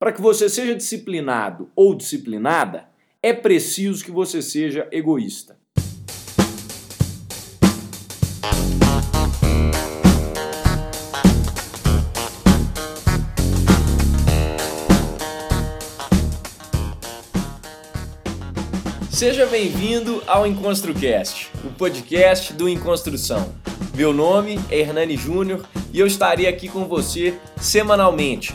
Para que você seja disciplinado ou disciplinada, é preciso que você seja egoísta. Seja bem-vindo ao EnconstruCast, o podcast do Enconstrução. Meu nome é Hernani Júnior e eu estarei aqui com você semanalmente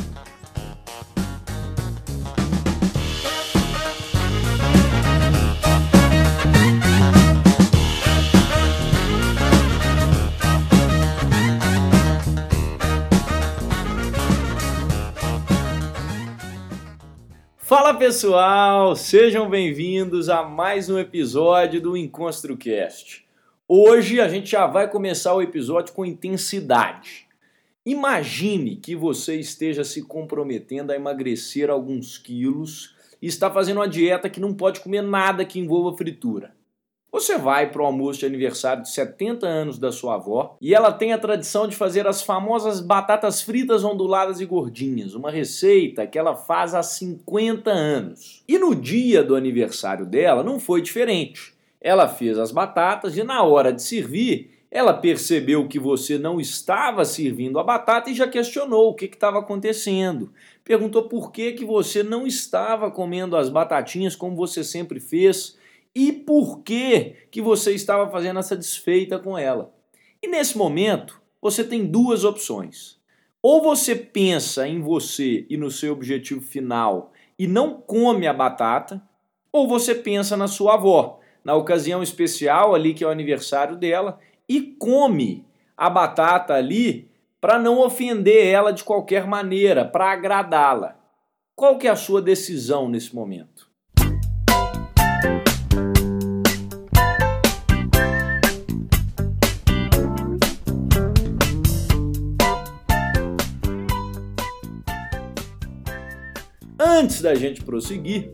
Fala pessoal, sejam bem-vindos a mais um episódio do EnconstruCast. Hoje a gente já vai começar o episódio com intensidade. Imagine que você esteja se comprometendo a emagrecer alguns quilos e está fazendo uma dieta que não pode comer nada que envolva fritura. Você vai para o almoço de aniversário de 70 anos da sua avó e ela tem a tradição de fazer as famosas batatas fritas onduladas e gordinhas, uma receita que ela faz há 50 anos. E no dia do aniversário dela não foi diferente. Ela fez as batatas e na hora de servir, ela percebeu que você não estava servindo a batata e já questionou o que estava acontecendo. Perguntou por que, que você não estava comendo as batatinhas como você sempre fez e por que, que você estava fazendo essa desfeita com ela. E nesse momento, você tem duas opções. Ou você pensa em você e no seu objetivo final e não come a batata, ou você pensa na sua avó, na ocasião especial ali que é o aniversário dela, e come a batata ali para não ofender ela de qualquer maneira, para agradá-la. Qual que é a sua decisão nesse momento? Antes da gente prosseguir,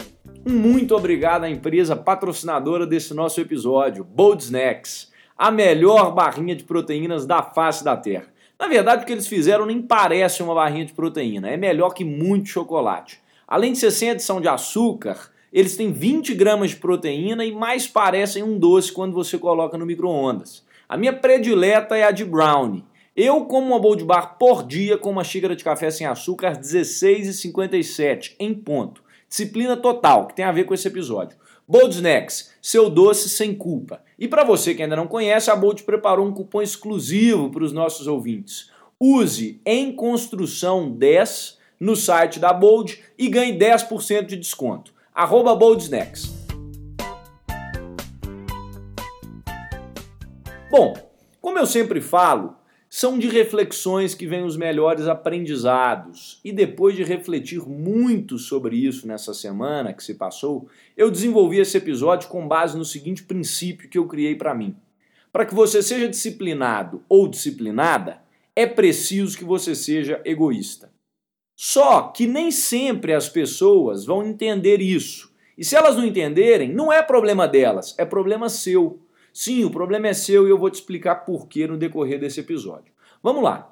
um muito obrigado à empresa patrocinadora desse nosso episódio, Bold Snacks, a melhor barrinha de proteínas da face da Terra. Na verdade, o que eles fizeram nem parece uma barrinha de proteína, é melhor que muito chocolate. Além de ser sem adição de açúcar, eles têm 20 gramas de proteína e mais parecem um doce quando você coloca no micro-ondas. A minha predileta é a de brownie. Eu como uma bowl de bar por dia com uma xícara de café sem açúcar, 16,57 em ponto. Disciplina total, que tem a ver com esse episódio. Bold Snacks, seu doce sem culpa. E para você que ainda não conhece, a Bold preparou um cupom exclusivo para os nossos ouvintes. Use em construção 10 no site da Bold e ganhe 10% de desconto. Arroba Bold Snacks. Bom, como eu sempre falo, são de reflexões que vêm os melhores aprendizados. E depois de refletir muito sobre isso nessa semana que se passou, eu desenvolvi esse episódio com base no seguinte princípio que eu criei para mim. Para que você seja disciplinado ou disciplinada, é preciso que você seja egoísta. Só que nem sempre as pessoas vão entender isso. E se elas não entenderem, não é problema delas, é problema seu. Sim, o problema é seu e eu vou te explicar por que no decorrer desse episódio. Vamos lá.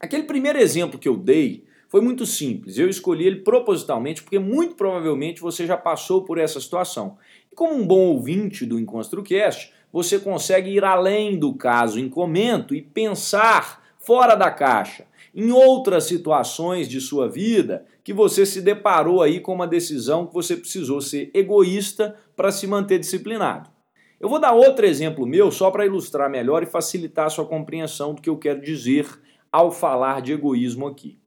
Aquele primeiro exemplo que eu dei foi muito simples. Eu escolhi ele propositalmente porque muito provavelmente você já passou por essa situação. E como um bom ouvinte do EnconstruCast, você consegue ir além do caso em comento e pensar fora da caixa, em outras situações de sua vida que você se deparou aí com uma decisão que você precisou ser egoísta para se manter disciplinado. Eu vou dar outro exemplo meu só para ilustrar melhor e facilitar a sua compreensão do que eu quero dizer ao falar de egoísmo aqui.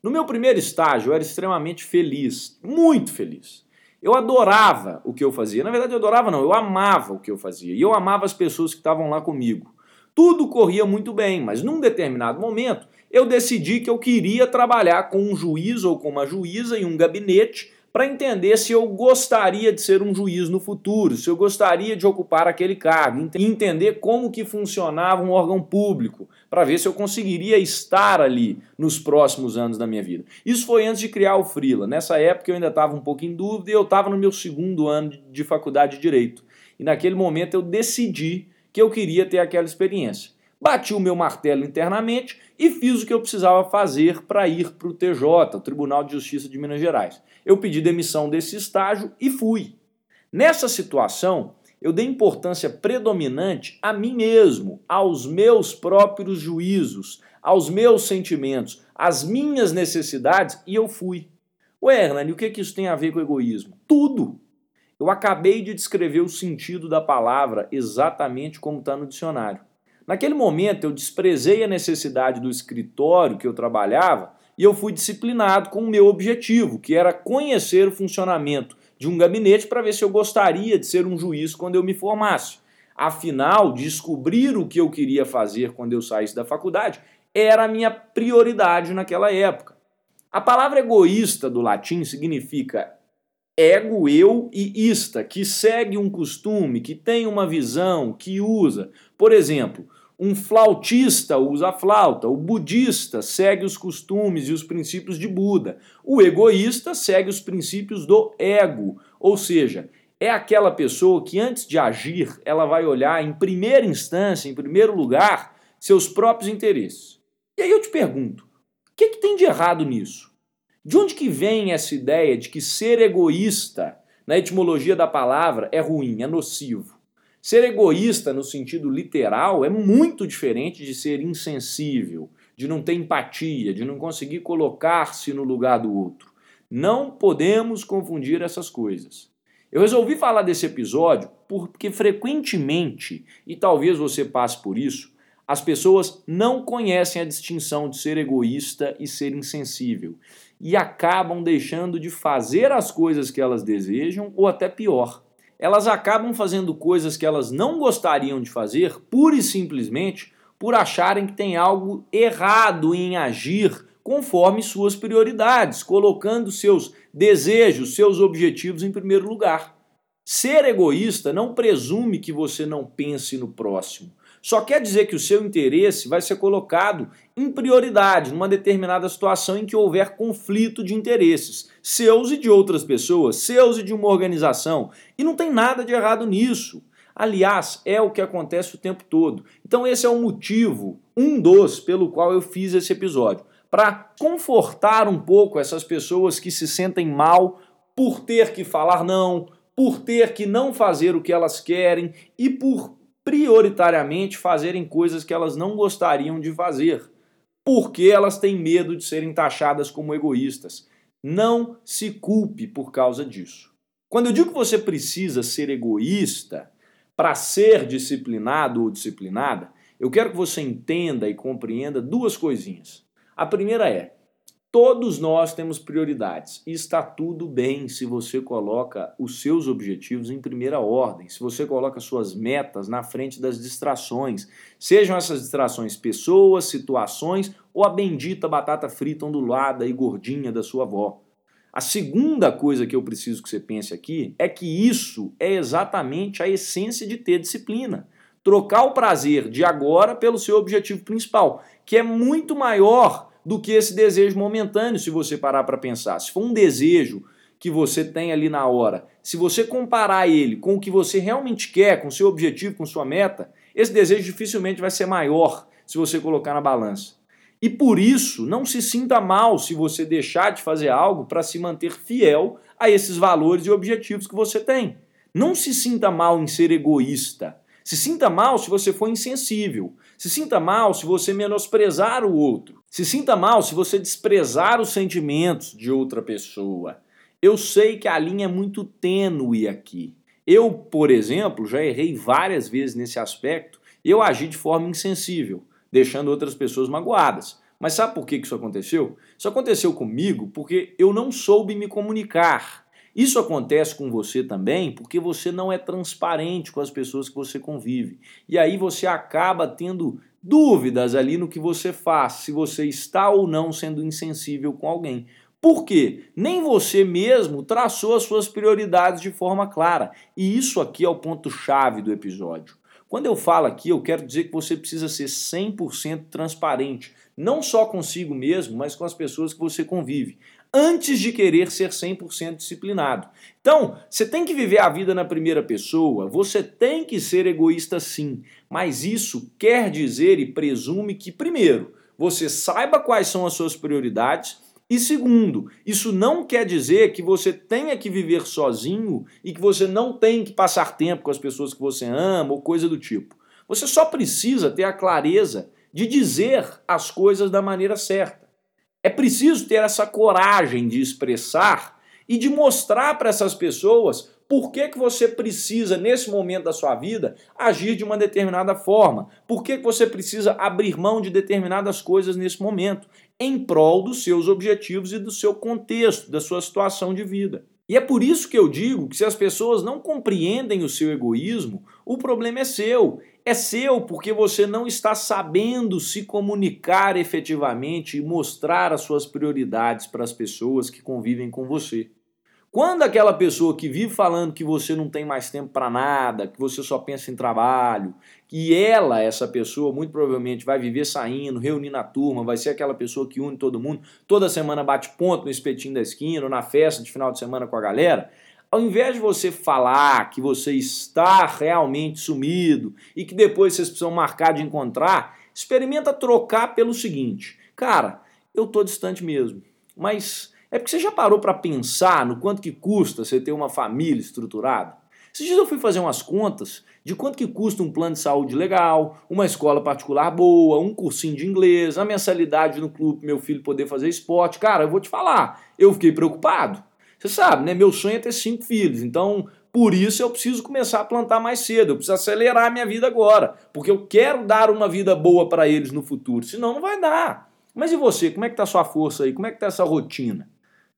No meu primeiro estágio, eu era extremamente feliz, muito feliz. Eu adorava o que eu fazia. Na verdade, eu adorava não, eu amava o que eu fazia. E eu amava as pessoas que estavam lá comigo. Tudo corria muito bem, mas num determinado momento eu decidi que eu queria trabalhar com um juiz ou com uma juíza em um gabinete para entender se eu gostaria de ser um juiz no futuro, se eu gostaria de ocupar aquele cargo, entender como que funcionava um órgão público, para ver se eu conseguiria estar ali nos próximos anos da minha vida. Isso foi antes de criar o Frila. Nessa época eu ainda estava um pouco em dúvida e eu estava no meu segundo ano de faculdade de Direito. E naquele momento eu decidi que eu queria ter aquela experiência. Bati o meu martelo internamente e fiz o que eu precisava fazer para ir para o TJ, Tribunal de Justiça de Minas Gerais. Eu pedi demissão desse estágio e fui. Nessa situação, eu dei importância predominante a mim mesmo, aos meus próprios juízos, aos meus sentimentos, às minhas necessidades e eu fui. Ué, Hernani, o que, que isso tem a ver com egoísmo? Tudo! Eu acabei de descrever o sentido da palavra exatamente como está no dicionário. Naquele momento eu desprezei a necessidade do escritório que eu trabalhava e eu fui disciplinado com o meu objetivo, que era conhecer o funcionamento de um gabinete para ver se eu gostaria de ser um juiz quando eu me formasse. Afinal, descobrir o que eu queria fazer quando eu saísse da faculdade era a minha prioridade naquela época. A palavra egoísta do latim significa ego, eu e ista, que segue um costume, que tem uma visão, que usa. Por exemplo, um flautista usa a flauta, o budista segue os costumes e os princípios de Buda, o egoísta segue os princípios do ego, ou seja, é aquela pessoa que antes de agir, ela vai olhar em primeira instância, em primeiro lugar, seus próprios interesses. E aí eu te pergunto, o que, que tem de errado nisso? De onde que vem essa ideia de que ser egoísta, na etimologia da palavra, é ruim, é nocivo? Ser egoísta no sentido literal é muito diferente de ser insensível, de não ter empatia, de não conseguir colocar-se no lugar do outro. Não podemos confundir essas coisas. Eu resolvi falar desse episódio porque frequentemente, e talvez você passe por isso, as pessoas não conhecem a distinção de ser egoísta e ser insensível e acabam deixando de fazer as coisas que elas desejam ou até pior, elas acabam fazendo coisas que elas não gostariam de fazer, pura e simplesmente por acharem que tem algo errado em agir conforme suas prioridades, colocando seus desejos, seus objetivos em primeiro lugar. Ser egoísta não presume que você não pense no próximo. Só quer dizer que o seu interesse vai ser colocado em prioridade numa determinada situação em que houver conflito de interesses, seus e de outras pessoas, seus e de uma organização. E não tem nada de errado nisso. Aliás, é o que acontece o tempo todo. Então, esse é o motivo, um dos, pelo qual eu fiz esse episódio. Para confortar um pouco essas pessoas que se sentem mal por ter que falar não, por ter que não fazer o que elas querem e por prioritariamente fazerem coisas que elas não gostariam de fazer, porque elas têm medo de serem taxadas como egoístas. Não se culpe por causa disso. Quando eu digo que você precisa ser egoísta para ser disciplinado ou disciplinada, eu quero que você entenda e compreenda duas coisinhas. A primeira é: Todos nós temos prioridades e está tudo bem se você coloca os seus objetivos em primeira ordem, se você coloca suas metas na frente das distrações, sejam essas distrações pessoas, situações ou a bendita batata frita ondulada e gordinha da sua avó. A segunda coisa que eu preciso que você pense aqui é que isso é exatamente a essência de ter disciplina. Trocar o prazer de agora pelo seu objetivo principal, que é muito maior do que esse desejo momentâneo, se você parar para pensar. Se for um desejo que você tem ali na hora, se você comparar ele com o que você realmente quer, com seu objetivo, com sua meta, esse desejo dificilmente vai ser maior se você colocar na balança. E por isso, não se sinta mal se você deixar de fazer algo para se manter fiel a esses valores e objetivos que você tem. Não se sinta mal em ser egoísta. Se sinta mal se você for insensível. Se sinta mal se você menosprezar o outro. Se sinta mal se você desprezar os sentimentos de outra pessoa. Eu sei que a linha é muito tênue aqui. Eu, por exemplo, já errei várias vezes nesse aspecto eu agi de forma insensível, deixando outras pessoas magoadas. Mas sabe por que isso aconteceu? Isso aconteceu comigo porque eu não soube me comunicar. Isso acontece com você também porque você não é transparente com as pessoas que você convive. E aí você acaba tendo dúvidas ali no que você faz, se você está ou não sendo insensível com alguém. Por quê? Nem você mesmo traçou as suas prioridades de forma clara. E isso aqui é o ponto-chave do episódio. Quando eu falo aqui, eu quero dizer que você precisa ser 100% transparente, não só consigo mesmo, mas com as pessoas que você convive, antes de querer ser 100% disciplinado. Então, você tem que viver a vida na primeira pessoa, você tem que ser egoísta sim, mas isso quer dizer e presume que, primeiro, você saiba quais são as suas prioridades e segundo, isso não quer dizer que você tenha que viver sozinho e que você não tem que passar tempo com as pessoas que você ama ou coisa do tipo. Você só precisa ter a clareza de dizer as coisas da maneira certa. É preciso ter essa coragem de expressar e de mostrar para essas pessoas por que, que você precisa, nesse momento da sua vida, agir de uma determinada forma? Por que, que você precisa abrir mão de determinadas coisas nesse momento? Em prol dos seus objetivos e do seu contexto, da sua situação de vida. E é por isso que eu digo que se as pessoas não compreendem o seu egoísmo, o problema é seu. É seu porque você não está sabendo se comunicar efetivamente e mostrar as suas prioridades para as pessoas que convivem com você. Quando aquela pessoa que vive falando que você não tem mais tempo para nada, que você só pensa em trabalho, que ela, essa pessoa, muito provavelmente vai viver saindo, reunindo a turma, vai ser aquela pessoa que une todo mundo, toda semana bate ponto no espetinho da esquina, ou na festa de final de semana com a galera, ao invés de você falar que você está realmente sumido e que depois vocês precisam marcar de encontrar, experimenta trocar pelo seguinte: cara, eu tô distante mesmo, mas é porque você já parou para pensar no quanto que custa você ter uma família estruturada? Esses dias eu fui fazer umas contas de quanto que custa um plano de saúde legal, uma escola particular boa, um cursinho de inglês, a mensalidade no clube meu filho poder fazer esporte. Cara, eu vou te falar, eu fiquei preocupado. Você sabe, né? Meu sonho é ter cinco filhos, então por isso eu preciso começar a plantar mais cedo, eu preciso acelerar a minha vida agora, porque eu quero dar uma vida boa para eles no futuro, senão não vai dar. Mas e você, como é que tá a sua força aí? Como é que tá essa rotina?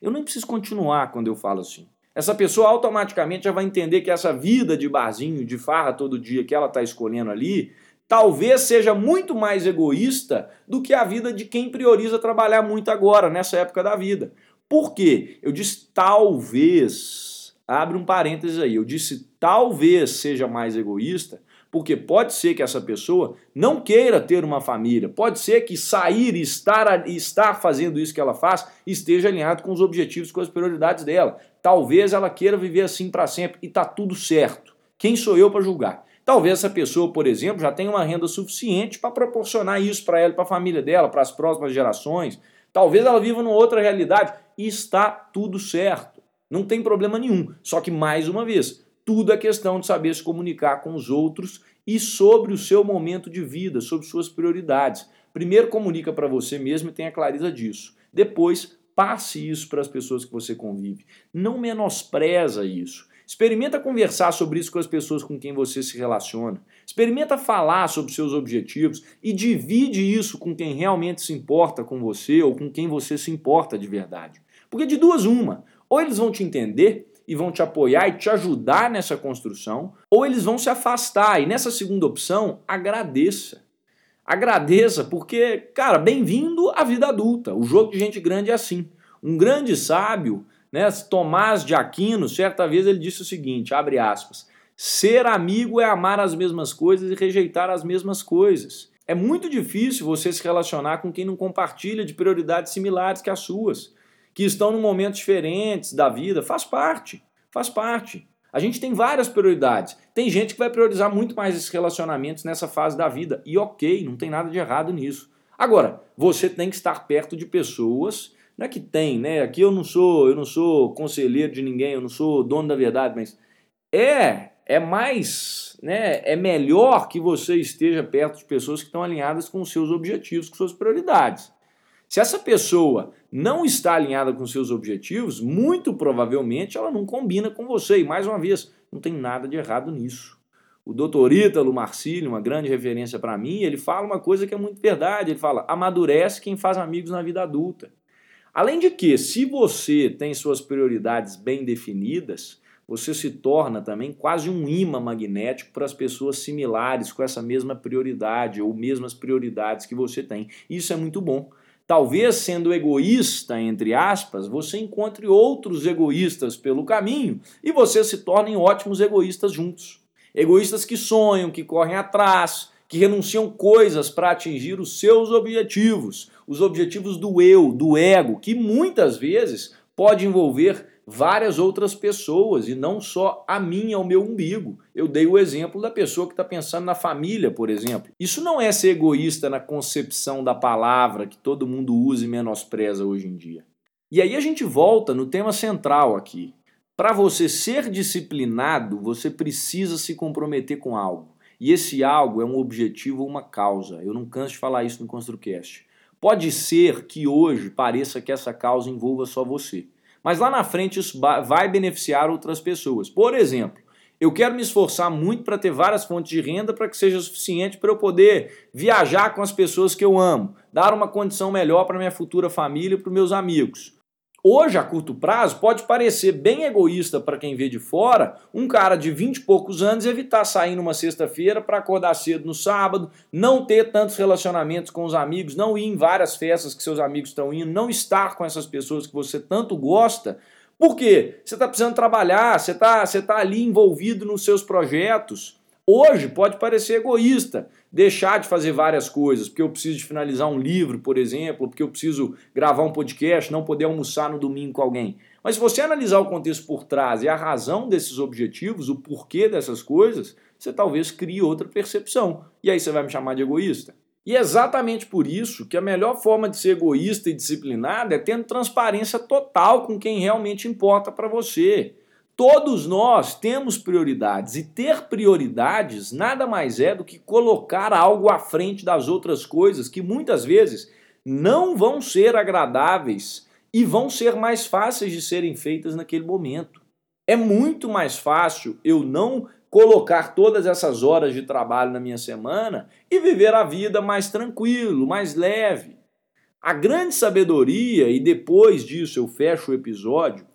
Eu nem preciso continuar quando eu falo assim. Essa pessoa automaticamente já vai entender que essa vida de barzinho, de farra todo dia que ela está escolhendo ali, talvez seja muito mais egoísta do que a vida de quem prioriza trabalhar muito agora, nessa época da vida. Por quê? Eu disse talvez, abre um parênteses aí, eu disse talvez seja mais egoísta, porque pode ser que essa pessoa não queira ter uma família, pode ser que sair e estar, estar fazendo isso que ela faz esteja alinhado com os objetivos, com as prioridades dela. Talvez ela queira viver assim para sempre e tá tudo certo. Quem sou eu para julgar? Talvez essa pessoa, por exemplo, já tenha uma renda suficiente para proporcionar isso para ela, para a família dela, para as próximas gerações. Talvez ela viva numa outra realidade e está tudo certo. Não tem problema nenhum. Só que, mais uma vez, tudo é questão de saber se comunicar com os outros e sobre o seu momento de vida, sobre suas prioridades. Primeiro comunica para você mesmo e tenha clareza disso. Depois passe isso para as pessoas que você convive. Não menospreza isso. Experimenta conversar sobre isso com as pessoas com quem você se relaciona. Experimenta falar sobre seus objetivos e divide isso com quem realmente se importa com você ou com quem você se importa de verdade. Porque de duas uma, ou eles vão te entender e vão te apoiar e te ajudar nessa construção, ou eles vão se afastar. E nessa segunda opção, agradeça. Agradeça, porque, cara, bem-vindo à vida adulta. O jogo de gente grande é assim. Um grande sábio, né, Tomás de Aquino, certa vez ele disse o seguinte, abre aspas, ser amigo é amar as mesmas coisas e rejeitar as mesmas coisas. É muito difícil você se relacionar com quem não compartilha de prioridades similares que as suas que estão em momentos diferentes da vida, faz parte, faz parte. A gente tem várias prioridades. Tem gente que vai priorizar muito mais esses relacionamentos nessa fase da vida. E ok, não tem nada de errado nisso. Agora, você tem que estar perto de pessoas, não é que tem, né? Aqui eu não sou, eu não sou conselheiro de ninguém, eu não sou dono da verdade, mas é, é mais, né? É melhor que você esteja perto de pessoas que estão alinhadas com seus objetivos, com suas prioridades. Se essa pessoa não está alinhada com seus objetivos, muito provavelmente ela não combina com você. E mais uma vez, não tem nada de errado nisso. O doutor Ítalo Marcílio, uma grande referência para mim, ele fala uma coisa que é muito verdade. Ele fala: amadurece quem faz amigos na vida adulta. Além de que, se você tem suas prioridades bem definidas, você se torna também quase um imã magnético para as pessoas similares com essa mesma prioridade ou mesmas prioridades que você tem. Isso é muito bom. talvez sendo egoísta, entre aspas, você encontre outros egoístas pelo caminho e vocês se tornem ótimos egoístas juntos. Egoístas que sonham, que correm atrás, que renunciam coisas para atingir os seus objetivos, os objetivos do eu, do ego, que muitas vezes pode envolver várias outras pessoas e não só a minha, o meu umbigo. Eu dei o exemplo da pessoa que está pensando na família, por exemplo. Isso não é ser egoísta na concepção da palavra que todo mundo usa e menospreza hoje em dia. E aí a gente volta no tema central aqui. Para você ser disciplinado, você precisa se comprometer com algo. E esse algo é um objetivo ou uma causa. Eu não canso de falar isso no ConstruCast. Pode ser que hoje pareça que essa causa envolva só você. Mas lá na frente isso vai beneficiar outras pessoas. Por exemplo, eu quero me esforçar muito para ter várias fontes de renda para que seja suficiente para eu poder viajar com as pessoas que eu amo, dar uma condição melhor para minha futura família e para os meus amigos. Hoje, a curto prazo, pode parecer bem egoísta para quem vê de fora um cara de 20 e poucos anos evitar sair numa sexta-feira para acordar cedo no sábado, não ter tantos relacionamentos com os amigos, não ir em várias festas que seus amigos estão indo, não estar com essas pessoas que você tanto gosta. Por quê? Você está precisando trabalhar, você está você tá ali envolvido nos seus projetos. Hoje pode parecer egoísta deixar de fazer várias coisas, porque eu preciso de finalizar um livro, por exemplo, porque eu preciso gravar um podcast, não poder almoçar no domingo com alguém. Mas se você analisar o contexto por trás e a razão desses objetivos, o porquê dessas coisas, você talvez crie outra percepção. E aí você vai me chamar de egoísta. E é exatamente por isso que a melhor forma de ser egoísta e disciplinado é tendo transparência total com quem realmente importa para você. Todos nós temos prioridades e ter prioridades nada mais é do que colocar algo à frente das outras coisas que muitas vezes não vão ser agradáveis e vão ser mais fáceis de serem feitas naquele momento. É muito mais fácil eu não colocar todas essas horas de trabalho na minha semana e viver a vida mais tranquilo, mais leve. A grande sabedoria, e depois disso eu fecho o episódio,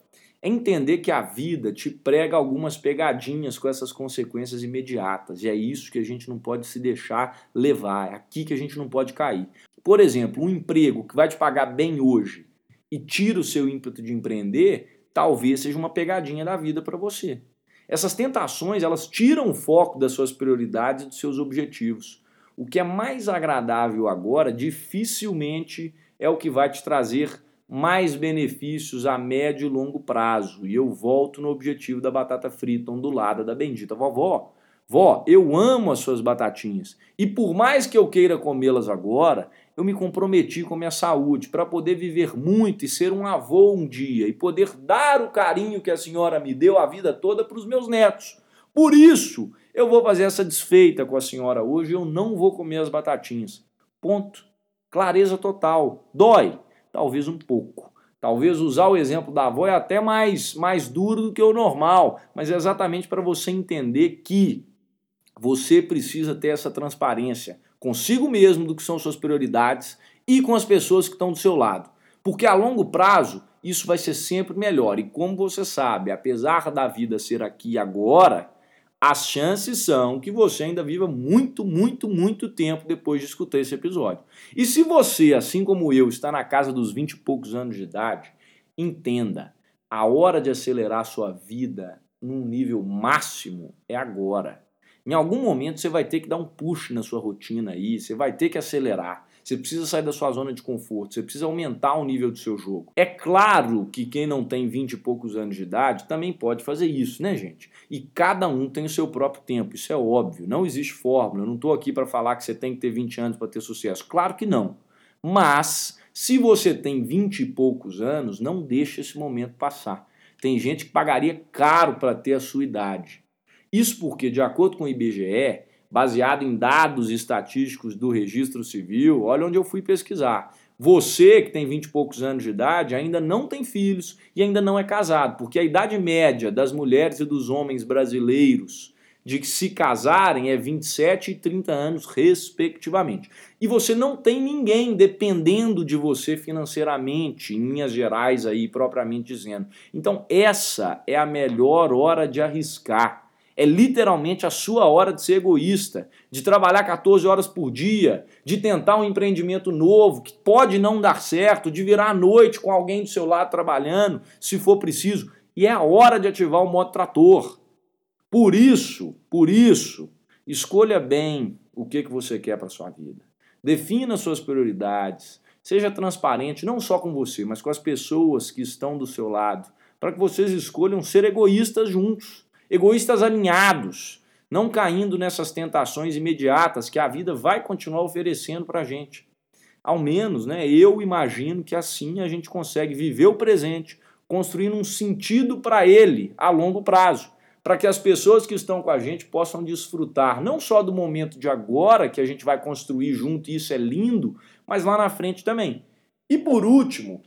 é entender que a vida te prega algumas pegadinhas com essas consequências imediatas. E é isso que a gente não pode se deixar levar, é aqui que a gente não pode cair. Por exemplo, um emprego que vai te pagar bem hoje e tira o seu ímpeto de empreender, talvez seja uma pegadinha da vida para você. Essas tentações, elas tiram o foco das suas prioridades e dos seus objetivos. O que é mais agradável agora, dificilmente é o que vai te trazer mais benefícios a médio e longo prazo. E eu volto no objetivo da batata frita ondulada da bendita vovó. Vó, eu amo as suas batatinhas. E por mais que eu queira comê-las agora, eu me comprometi com a minha saúde para poder viver muito e ser um avô um dia e poder dar o carinho que a senhora me deu a vida toda para os meus netos. Por isso, eu vou fazer essa desfeita com a senhora hoje eu não vou comer as batatinhas. Ponto. Clareza total. Dói, Talvez um pouco. Talvez usar o exemplo da avó é até mais, mais duro do que o normal, mas é exatamente para você entender que você precisa ter essa transparência consigo mesmo do que são suas prioridades e com as pessoas que estão do seu lado. Porque a longo prazo isso vai ser sempre melhor. E como você sabe, apesar da vida ser aqui e agora, as chances são que você ainda viva muito, muito, muito tempo depois de escutar esse episódio. E se você, assim como eu, está na casa dos 20 e poucos anos de idade, entenda, a hora de acelerar a sua vida num nível máximo é agora. Em algum momento você vai ter que dar um push na sua rotina aí, você vai ter que acelerar. Você precisa sair da sua zona de conforto, você precisa aumentar o nível do seu jogo. É claro que quem não tem 20 e poucos anos de idade também pode fazer isso, né, gente? E cada um tem o seu próprio tempo, isso é óbvio. Não existe fórmula. Eu não estou aqui para falar que você tem que ter 20 anos para ter sucesso. Claro que não. Mas, se você tem 20 e poucos anos, não deixe esse momento passar. Tem gente que pagaria caro para ter a sua idade. Isso porque, de acordo com o IBGE, baseado em dados estatísticos do registro civil, olha onde eu fui pesquisar. Você que tem 20 e poucos anos de idade ainda não tem filhos e ainda não é casado, porque a idade média das mulheres e dos homens brasileiros de que se casarem é 27 e 30 anos, respectivamente. E você não tem ninguém dependendo de você financeiramente, em linhas gerais aí, propriamente dizendo. Então, essa é a melhor hora de arriscar É literalmente a sua hora de ser egoísta, de trabalhar 14 horas por dia, de tentar um empreendimento novo que pode não dar certo, de virar à noite com alguém do seu lado trabalhando, se for preciso. E é a hora de ativar o modo trator. Por isso, por isso, escolha bem o que, que você quer para sua vida. Defina suas prioridades. Seja transparente não só com você, mas com as pessoas que estão do seu lado, para que vocês escolham ser egoístas juntos egoístas alinhados, não caindo nessas tentações imediatas que a vida vai continuar oferecendo para a gente. Ao menos, né, eu imagino que assim a gente consegue viver o presente, construindo um sentido para ele a longo prazo, para que as pessoas que estão com a gente possam desfrutar não só do momento de agora que a gente vai construir junto, e isso é lindo, mas lá na frente também. E por último,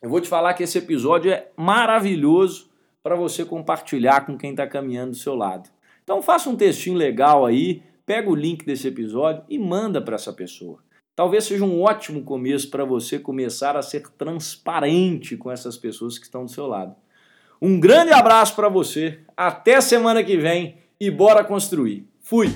eu vou te falar que esse episódio é maravilhoso para você compartilhar com quem está caminhando do seu lado. Então faça um textinho legal aí, pega o link desse episódio e manda para essa pessoa. Talvez seja um ótimo começo para você começar a ser transparente com essas pessoas que estão do seu lado. Um grande abraço para você, até semana que vem e bora construir. Fui!